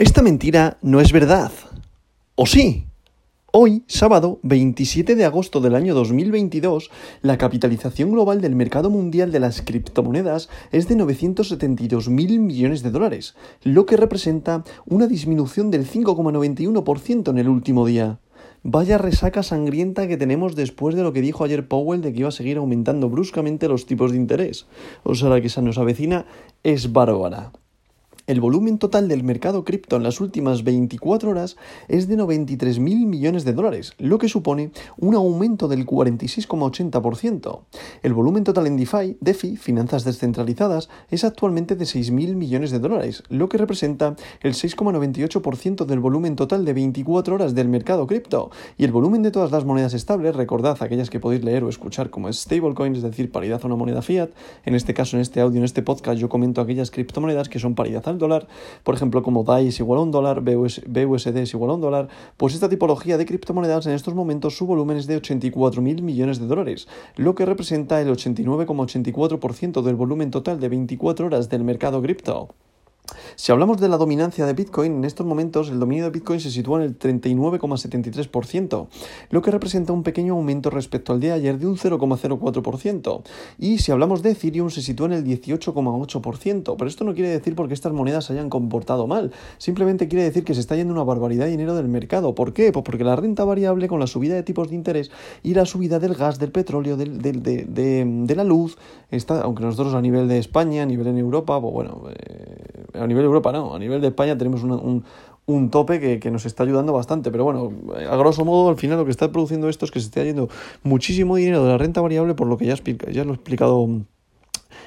Esta mentira no es verdad. ¿O sí? Hoy, sábado 27 de agosto del año 2022, la capitalización global del mercado mundial de las criptomonedas es de 972 mil millones de dólares, lo que representa una disminución del 5,91% en el último día. Vaya resaca sangrienta que tenemos después de lo que dijo ayer Powell de que iba a seguir aumentando bruscamente los tipos de interés. O sea, la que se nos avecina es bárbara. El volumen total del mercado cripto en las últimas 24 horas es de 93.000 millones de dólares, lo que supone un aumento del 46,80%. El volumen total en DeFi, DeFi, finanzas descentralizadas, es actualmente de 6.000 millones de dólares, lo que representa el 6,98% del volumen total de 24 horas del mercado cripto. Y el volumen de todas las monedas estables, recordad aquellas que podéis leer o escuchar como stablecoins, es decir, paridad a una moneda fiat. En este caso, en este audio, en este podcast, yo comento aquellas criptomonedas que son paridad al por ejemplo, como DAI es igual a un dólar, BUSD es igual a un dólar, pues esta tipología de criptomonedas en estos momentos su volumen es de 84.000 millones de dólares, lo que representa el 89,84% del volumen total de 24 horas del mercado cripto. Si hablamos de la dominancia de Bitcoin, en estos momentos el dominio de Bitcoin se sitúa en el 39,73%, lo que representa un pequeño aumento respecto al día de ayer de un 0,04%. Y si hablamos de Ethereum, se sitúa en el 18,8%. Pero esto no quiere decir porque estas monedas se hayan comportado mal, simplemente quiere decir que se está yendo una barbaridad de dinero del mercado. ¿Por qué? Pues porque la renta variable con la subida de tipos de interés y la subida del gas, del petróleo, del, de, la luz, está, aunque nosotros a nivel de España, a nivel en Europa, pues bueno, eh, a nivel de Europa no, a nivel de España tenemos un, un, tope que, que, nos está ayudando bastante, pero bueno, a grosso modo al final lo que está produciendo esto es que se está yendo muchísimo dinero de la renta variable por lo que ya, ya lo he explicado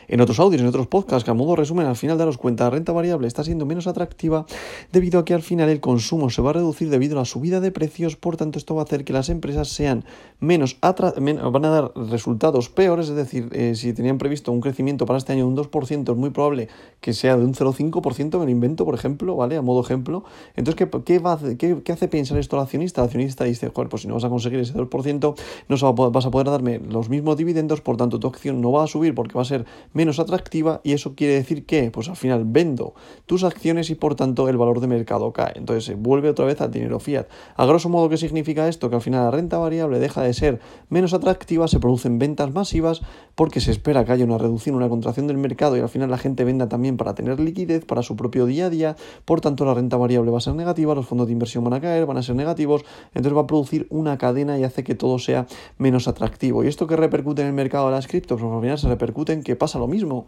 en otros audios, en otros podcasts, que a modo resumen, al final daros cuenta, la renta variable está siendo menos atractiva debido a que al final el consumo se va a reducir debido a la subida de precios, por tanto esto va a hacer que las empresas sean menos van a dar resultados peores, es decir, eh, si tenían previsto un crecimiento para este año de un 2%, es muy probable que sea de un 0,5% en el invento, por ejemplo, ¿vale? A modo ejemplo. Entonces, ¿qué, qué, va qué, qué hace pensar esto al accionista? El accionista dice, joder, pues si no vas a conseguir ese 2%, no vas a poder darme los mismos dividendos, por tanto tu acción no va a subir porque va a ser menos atractiva y eso quiere decir que, pues al final vendo tus acciones y por tanto el valor de mercado cae. Entonces se vuelve otra vez al dinero fiat. A grosso modo, ¿qué significa esto? Que al final la renta variable deja de ser menos atractiva, se producen ventas masivas porque se espera que haya una reducción, una contracción del mercado y al final la gente venda también para tener liquidez para su propio día a día. Por tanto, la renta variable va a ser negativa, los fondos de inversión van a caer, van a ser negativos, entonces va a producir una cadena y hace que todo sea menos atractivo. ¿Y esto que repercute en el mercado de las criptos? Pues al final se repercute en que pasa lo mismo.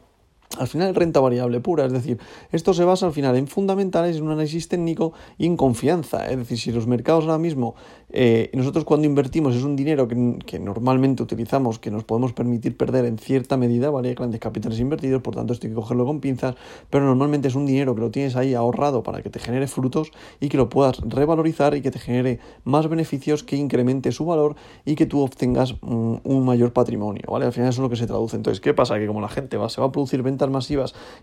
Al final renta variable pura, es decir, esto se basa al final en fundamentales, en un análisis técnico y en confianza. Es decir, si los mercados ahora mismo, eh, nosotros cuando invertimos es un dinero que, normalmente utilizamos, que nos podemos permitir perder en cierta medida, ¿vale? Grandes capitales invertidos, por tanto esto hay que cogerlo con pinzas, pero normalmente es un dinero que lo tienes ahí ahorrado para que te genere frutos y que lo puedas revalorizar y que te genere más beneficios, que incremente su valor y que tú obtengas un, un mayor patrimonio, ¿vale? Al final eso es lo que se traduce. Entonces, ¿qué pasa? Que como la gente va, se va a producir ventas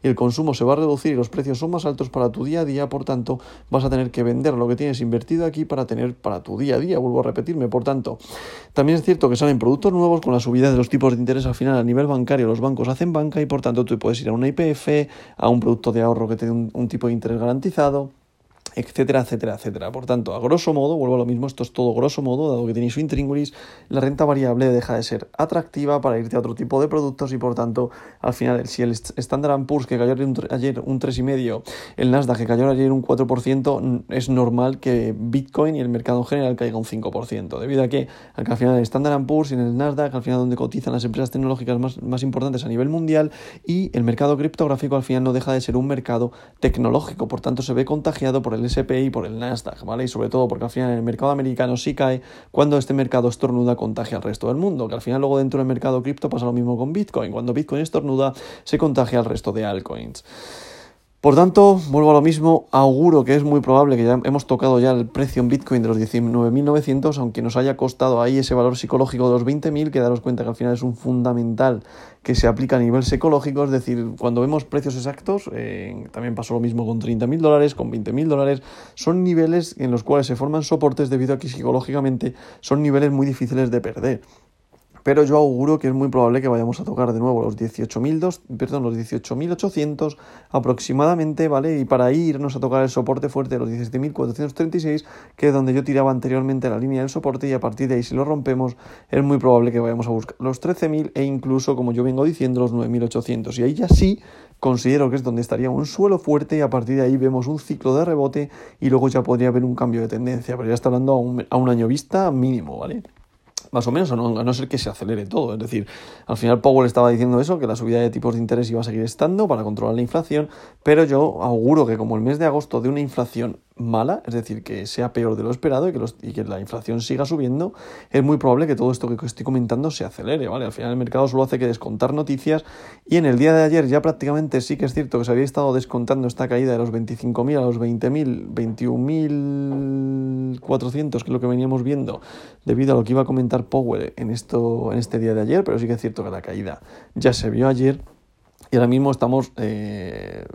y el consumo se va a reducir y los precios son más altos para tu día a día, por tanto, vas a tener que vender lo que tienes invertido aquí para tener para tu día a día, vuelvo a repetirme, por tanto, también es cierto que salen productos nuevos con la subida de los tipos de interés al final a nivel bancario, los bancos hacen banca y por tanto tú puedes ir a una IPF, a un producto de ahorro que te dé un tipo de interés garantizado etcétera, etcétera, etcétera. Por tanto, a grosso modo, vuelvo a lo mismo, esto es todo grosso modo, dado que tenéis su intríngulis, la renta variable deja de ser atractiva para irte a otro tipo de productos y por tanto, al final, si el Standard Poor's que cayó ayer un 3,5, el Nasdaq que cayó ayer un 4%, es normal que Bitcoin y el mercado en general caiga un 5%, debido a que, al final el Standard Poor's y en el Nasdaq, al final donde cotizan las empresas tecnológicas más, más importantes a nivel mundial y el mercado criptográfico al final no deja de ser un mercado tecnológico, por tanto se ve contagiado por el el SPI por el Nasdaq, ¿vale? Y sobre todo porque al final en el mercado americano sí cae cuando este mercado estornuda contagia al resto del mundo, que al final luego dentro del mercado cripto pasa lo mismo con Bitcoin, cuando Bitcoin estornuda se contagia al resto de altcoins. Por tanto, vuelvo a lo mismo, auguro que es muy probable que ya hemos tocado ya el precio en Bitcoin de los 19.900, aunque nos haya costado ahí ese valor psicológico de los 20.000, que daros cuenta que al final es un fundamental que se aplica a nivel psicológico, es decir, cuando vemos precios exactos, eh, también pasó lo mismo con 30.000 dólares, con 20.000 dólares, son niveles en los cuales se forman soportes debido a que psicológicamente son niveles muy difíciles de perder. Pero yo auguro que es muy probable que vayamos a tocar de nuevo los 18.000, perdón, los 18.800 aproximadamente, ¿vale? Y para irnos a tocar el soporte fuerte de los 17.436, que es donde yo tiraba anteriormente la línea del soporte y a partir de ahí si lo rompemos es muy probable que vayamos a buscar los 13.000 e incluso, como yo vengo diciendo, los 9.800. Y ahí ya sí considero que es donde estaría un suelo fuerte y a partir de ahí vemos un ciclo de rebote y luego ya podría haber un cambio de tendencia, pero ya está hablando un, a un año vista mínimo, ¿vale? Más o menos, a no, ser que se acelere todo. Es decir, al final Powell estaba diciendo eso, que la subida de tipos de interés iba a seguir estando para controlar la inflación, pero yo auguro que como el mes de agosto de una inflación mala, es decir, que sea peor de lo esperado y que, los, y que la inflación siga subiendo, es muy probable que todo esto que estoy comentando se acelere, ¿vale? Al final el mercado solo hace que descontar noticias y en el día de ayer ya prácticamente sí que es cierto que se había estado descontando esta caída de los 25.000 a los 20.000, 21.400, que es lo que veníamos viendo, debido a lo que iba a comentar Powell en, esto, en este día de ayer, pero sí que es cierto que la caída ya se vio ayer. Y ahora mismo estamos eh,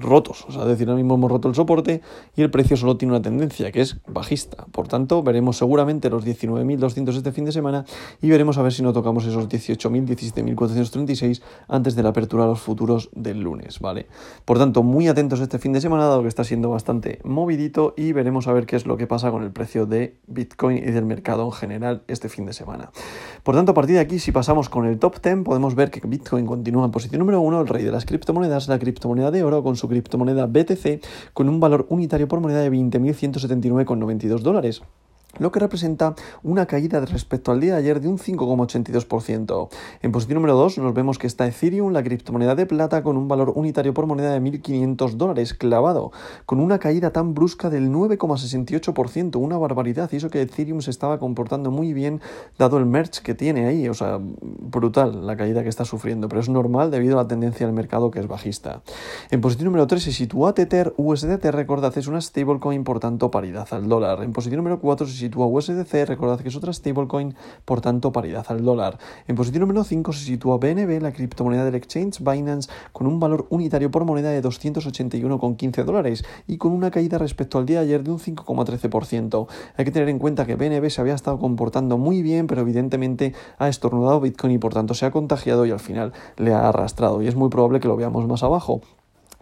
rotos. O sea, decir, ahora mismo hemos roto el soporte y el precio solo tiene una tendencia, que es bajista. Por tanto, veremos seguramente los 19.200 este fin de semana y veremos a ver si no tocamos esos 18.000, 17.436 antes de la apertura de los futuros del lunes, ¿vale? Por tanto, muy atentos este fin de semana, dado que está siendo bastante movidito y veremos a ver qué es lo que pasa con el precio de Bitcoin y del mercado en general este fin de semana. Por tanto, a partir de aquí, si pasamos con el top 10, podemos ver que Bitcoin continúa en posición número uno, el rey de las criptomonedas, la criptomoneda de oro con su criptomoneda BTC con un valor unitario por moneda de 20.179,92 dólares lo que representa una caída respecto al día de ayer de un 5,82%. En posición número 2 nos vemos que está Ethereum, la criptomoneda de plata, con un valor unitario por moneda de 1.500 dólares clavado, con una caída tan brusca del 9,68%, una barbaridad, y eso que Ethereum se estaba comportando muy bien dado el merch que tiene ahí, o sea, brutal la caída que está sufriendo, pero es normal debido a la tendencia del mercado que es bajista. En posición número 3 se sitúa Tether USDT, recordad, es una stablecoin por tanto paridad al dólar. En posición número 4 se sitúa USDC, recordad que es otra stablecoin, por tanto paridad al dólar. En posición número 5 se sitúa BNB, la criptomoneda del exchange Binance, con un valor unitario por moneda de 281,15 dólares y con una caída respecto al día de ayer de un 5,13%. Hay que tener en cuenta que BNB se había estado comportando muy bien, pero evidentemente ha estornudado Bitcoin y por tanto se ha contagiado y al final le ha arrastrado y es muy probable que lo veamos más abajo.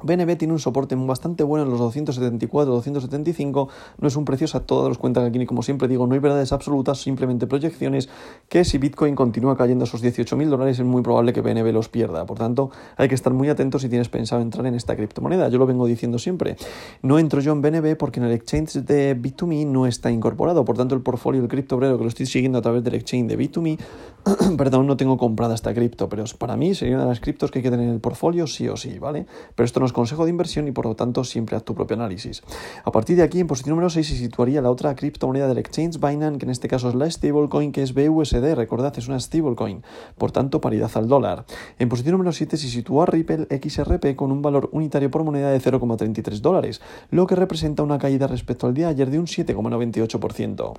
BNB tiene un soporte bastante bueno en los 274, 275, no es un precio a todos los cuentan aquí, y como siempre digo, no hay verdades absolutas, simplemente proyecciones, que si Bitcoin continúa cayendo a esos 18.000 dólares es muy probable que BNB los pierda, por tanto hay que estar muy atentos si tienes pensado entrar en esta criptomoneda, yo lo vengo diciendo siempre, no entro yo en BNB porque en el exchange de Bit2Me no está incorporado, por tanto el portfolio del criptobrero que lo estoy siguiendo a través del exchange de Bit2Me, perdón, no tengo comprada esta cripto, pero para mí sería una de las criptos que hay que tener en el portfolio sí o sí, ¿vale? Pero esto no consejo de inversión y por lo tanto siempre haz tu propio análisis. A partir de aquí, en posición número 6 se situaría la otra criptomoneda del exchange Binance, que en este caso es la stablecoin, que es BUSD, recordad, es una stablecoin, por tanto paridad al dólar. En posición número 7 se sitúa Ripple XRP con un valor unitario por moneda de 0,33 dólares, lo que representa una caída respecto al día de ayer de un 7,98%.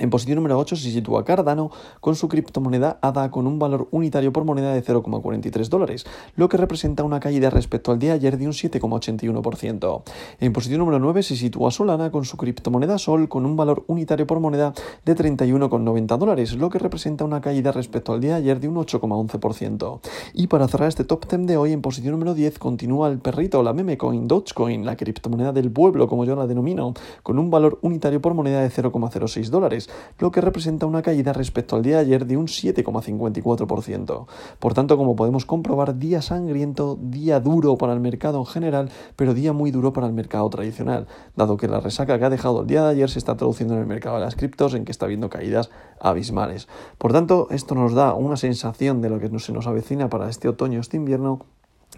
En posición número 8 se sitúa Cardano con su criptomoneda ADA con un valor unitario por moneda de 0,43 dólares, lo que representa una caída respecto al día de ayer de un 7,81%. En posición número 9 se sitúa Solana con su criptomoneda Sol con un valor unitario por moneda de 31,90 dólares, lo que representa una caída respecto al día de ayer de un 8,11%. Y para cerrar este top 10 de hoy, en posición número 10 continúa el perrito, la meme coin Dogecoin, la criptomoneda del pueblo como yo la denomino, con un valor unitario por moneda de 0,06 dólares lo que representa una caída respecto al día de ayer de un 7,54%. Por tanto, como podemos comprobar, día sangriento, día duro para el mercado en general, pero día muy duro para el mercado tradicional, dado que la resaca que ha dejado el día de ayer se está traduciendo en el mercado de las criptos, en que está habiendo caídas abismales. Por tanto, esto nos da una sensación de lo que se nos avecina para este otoño, este invierno,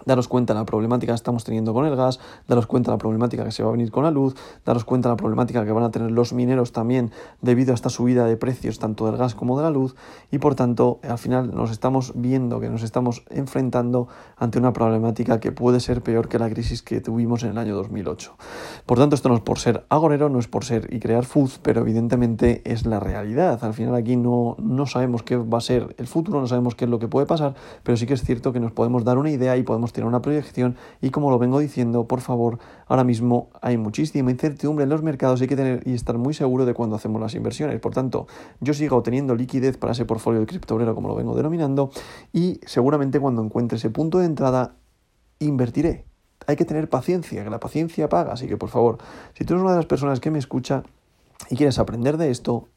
Daros cuenta de la problemática que estamos teniendo con el gas, daros cuenta de la problemática que se va a venir con la luz, daros cuenta de la problemática que van a tener los mineros también debido a esta subida de precios tanto del gas como de la luz y por tanto al final nos estamos viendo que nos estamos enfrentando ante una problemática que puede ser peor que la crisis que tuvimos en el año 2008. Por tanto esto no es por ser agorero, no es por ser y crear fuz, pero evidentemente es la realidad. Al final aquí no, no sabemos qué va a ser el futuro, no sabemos qué es lo que puede pasar, pero sí que es cierto que nos podemos dar una idea y podemos podemos tener una proyección y como lo vengo diciendo, por favor, ahora mismo hay muchísima incertidumbre en los mercados y hay que tener y estar muy seguro de cuando hacemos las inversiones. Por tanto, yo sigo teniendo liquidez para ese portfolio de criptobrero como lo vengo denominando y seguramente cuando encuentre ese punto de entrada invertiré. Hay que tener paciencia, que la paciencia paga, así que por favor, si tú eres una de las personas que me escucha y quieres aprender de esto,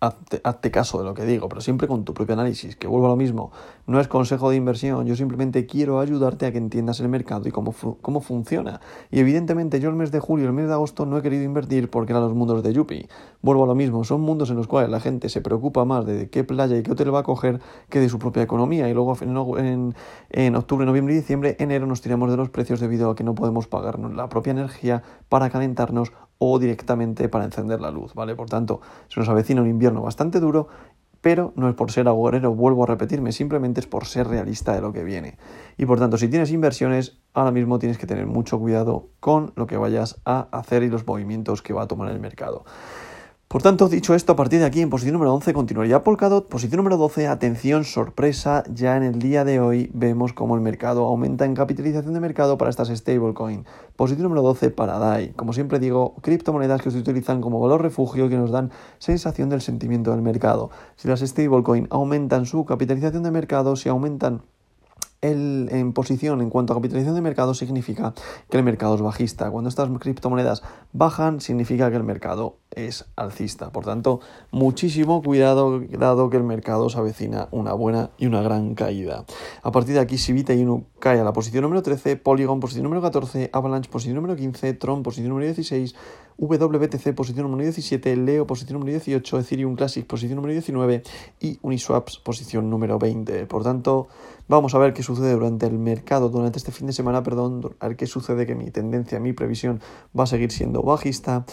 hazte, caso de lo que digo, pero siempre con tu propio análisis, que vuelvo a lo mismo, no es consejo de inversión, yo simplemente quiero ayudarte a que entiendas el mercado y cómo, cómo funciona. Y evidentemente yo el mes de julio, el mes de agosto no he querido invertir porque eran los mundos de Yupi. Vuelvo a lo mismo, son mundos en los cuales la gente se preocupa más de qué playa y qué hotel va a coger que de su propia economía. Y luego en, en octubre, noviembre y diciembre, enero nos tiramos de los precios debido a que no podemos pagarnos la propia energía para calentarnos o directamente para encender la luz, ¿vale? Por tanto, se nos avecina un invierno bastante duro, pero no es por ser agorero, vuelvo a repetirme, simplemente es por ser realista de lo que viene. Y por tanto, si tienes inversiones, ahora mismo tienes que tener mucho cuidado con lo que vayas a hacer y los movimientos que va a tomar el mercado. Por tanto, dicho esto, a partir de aquí en posición número 11 continuaría Polkadot. Posición número 12, atención, sorpresa, ya en el día de hoy vemos cómo el mercado aumenta en capitalización de mercado para estas stablecoin. Posición número 12 para DAI. Como siempre digo, criptomonedas que se utilizan como valor refugio que nos dan sensación del sentimiento del mercado. Si las stablecoin aumentan su capitalización de mercado, si aumentan el, en posición en cuanto a capitalización de mercado significa que el mercado es bajista. Cuando estas criptomonedas bajan, significa que el mercado es alcista. Por tanto, muchísimo cuidado dado que el mercado se avecina una buena y una gran caída. A partir de aquí, si Vita Inu cae a la posición número 13, Polygon posición número 14, Avalanche posición número 15, Tron posición número 16, WBTC posición número 17, Leo posición número 18, Ethereum Classic posición número 19 y Uniswaps posición número 20. Por tanto, vamos a ver qué sucede durante el mercado, durante este fin de semana, perdón, a ver qué sucede que mi tendencia, mi previsión va a seguir siendo bajista.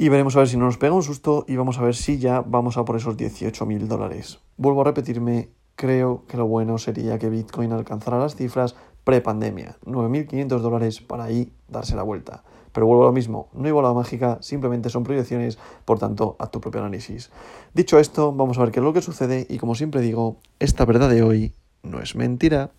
Y veremos a ver si no nos pega un susto y vamos a ver si ya vamos a por esos 18 mil dólares. Vuelvo a repetirme, creo que lo bueno sería que Bitcoin alcanzara las cifras pre-pandemia, 9.500 dólares para ahí darse la vuelta. Pero vuelvo a lo mismo, no hay bola mágica, simplemente son proyecciones, por tanto, haz tu propio análisis. Dicho esto, vamos a ver qué es lo que sucede y como siempre digo, esta verdad de hoy no es mentira.